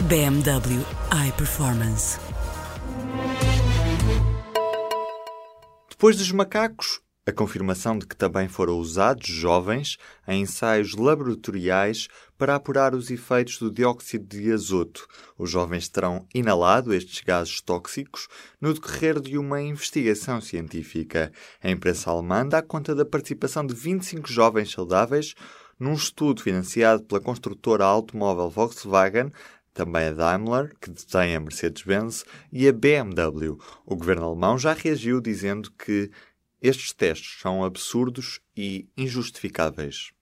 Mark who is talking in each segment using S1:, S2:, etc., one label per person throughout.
S1: BMW iPerformance.
S2: Depois dos macacos, a confirmação de que também foram usados jovens em ensaios laboratoriais para apurar os efeitos do dióxido de azoto. Os jovens terão inalado estes gases tóxicos no decorrer de uma investigação científica. A imprensa alemã dá conta da participação de 25 jovens saudáveis num estudo financiado pela construtora automóvel Volkswagen também a Daimler, que detém a Mercedes-Benz, e a BMW. O governo alemão já reagiu dizendo que estes testes são absurdos e injustificáveis.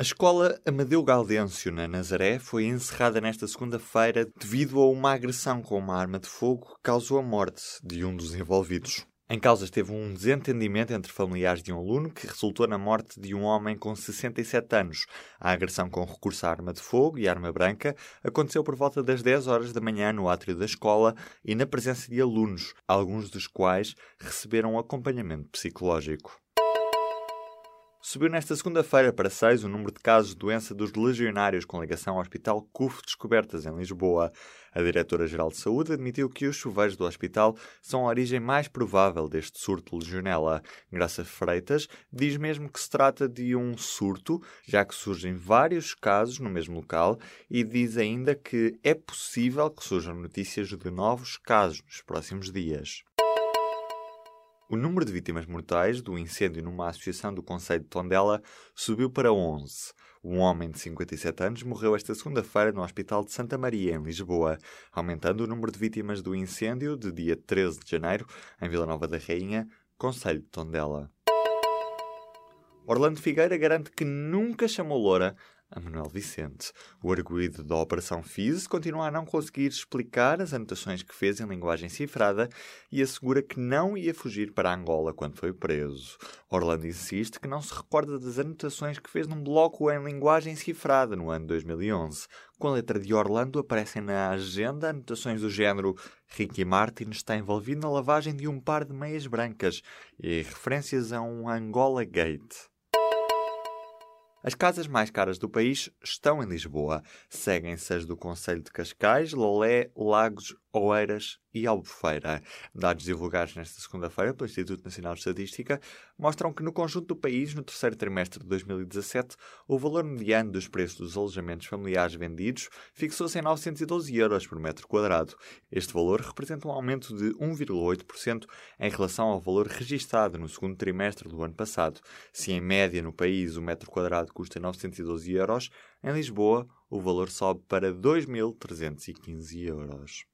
S2: A escola Amadeu Gaudêncio, na Nazaré, foi encerrada nesta segunda-feira devido a uma agressão com uma arma de fogo que causou a morte de um dos envolvidos. Em causa esteve um desentendimento entre familiares de um aluno que resultou na morte de um homem com 67 anos. A agressão com recurso à arma de fogo e arma branca aconteceu por volta das 10 horas da manhã no átrio da escola e na presença de alunos, alguns dos quais receberam acompanhamento psicológico. Subiu nesta segunda-feira para 6 o número de casos de doença dos legionários com ligação ao Hospital CUF descobertas em Lisboa. A Diretora-Geral de Saúde admitiu que os chuveiros do hospital são a origem mais provável deste surto de legionela. Graça Freitas diz mesmo que se trata de um surto, já que surgem vários casos no mesmo local, e diz ainda que é possível que surjam notícias de novos casos nos próximos dias. O número de vítimas mortais do incêndio numa associação do Conselho de Tondela subiu para 11. Um homem de 57 anos morreu esta segunda-feira no Hospital de Santa Maria, em Lisboa, aumentando o número de vítimas do incêndio de dia 13 de janeiro, em Vila Nova da Rainha, Conselho de Tondela. Orlando Figueira garante que nunca chamou Loura a Manuel Vicente. O arguído da Operação FIS continua a não conseguir explicar as anotações que fez em linguagem cifrada e assegura que não ia fugir para Angola quando foi preso. Orlando insiste que não se recorda das anotações que fez num bloco em linguagem cifrada no ano 2011. Com a letra de Orlando aparecem na agenda anotações do género Ricky Martin está envolvido na lavagem de um par de meias brancas e referências a um Angola Gate. As casas mais caras do país estão em Lisboa. Seguem-se as do Conselho de Cascais, Lolé, Lagos, Oeiras e Albufeira. Dados divulgados nesta segunda-feira pelo Instituto Nacional de Estatística mostram que no conjunto do país, no terceiro trimestre de 2017, o valor mediano dos preços dos alojamentos familiares vendidos fixou-se em 912 euros por metro quadrado. Este valor representa um aumento de 1,8% em relação ao valor registado no segundo trimestre do ano passado. Se em média no país o metro quadrado custa 912 euros, em Lisboa o valor sobe para 2.315 euros.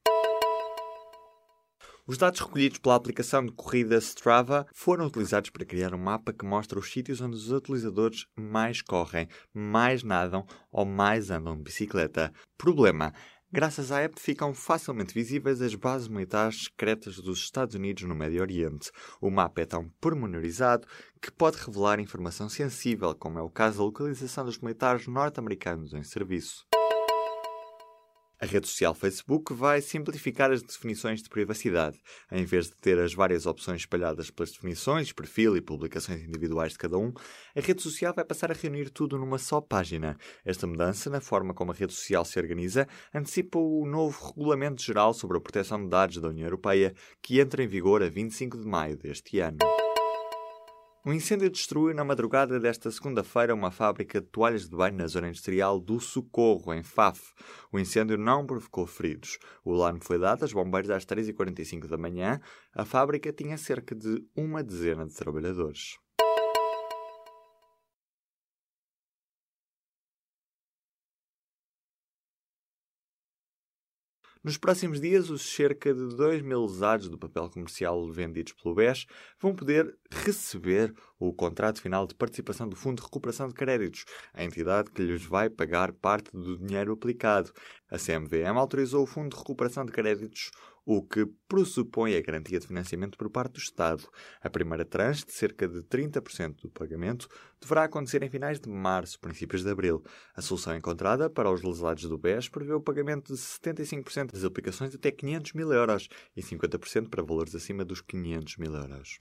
S2: Os dados recolhidos pela aplicação de corrida Strava foram utilizados para criar um mapa que mostra os sítios onde os utilizadores mais correm, mais nadam ou mais andam de bicicleta. Problema: Graças à app ficam facilmente visíveis as bases militares secretas dos Estados Unidos no Médio Oriente. O mapa é tão pormenorizado que pode revelar informação sensível, como é o caso da localização dos militares norte-americanos em serviço. A rede social Facebook vai simplificar as definições de privacidade. Em vez de ter as várias opções espalhadas pelas definições, perfil e publicações individuais de cada um, a rede social vai passar a reunir tudo numa só página. Esta mudança, na forma como a rede social se organiza, antecipa o novo Regulamento Geral sobre a Proteção de Dados da União Europeia, que entra em vigor a 25 de maio deste ano. Um incêndio destruiu na madrugada desta segunda-feira uma fábrica de toalhas de banho na zona industrial do Socorro, em Faf. O incêndio não provocou feridos. O alarme foi dado aos bombeiros às 3h45 da manhã. A fábrica tinha cerca de uma dezena de trabalhadores. Nos próximos dias, os cerca de 2 mil usados do papel comercial vendidos pelo BES vão poder receber o contrato final de participação do Fundo de Recuperação de Créditos, a entidade que lhes vai pagar parte do dinheiro aplicado. A CMVM autorizou o Fundo de Recuperação de Créditos o que pressupõe a garantia de financiamento por parte do Estado. A primeira tranche, de cerca de 30% do pagamento, deverá acontecer em finais de março, princípios de abril. A solução encontrada para os lesados do BES prevê o pagamento de 75% das aplicações até 500 mil euros e 50% para valores acima dos 500 mil euros.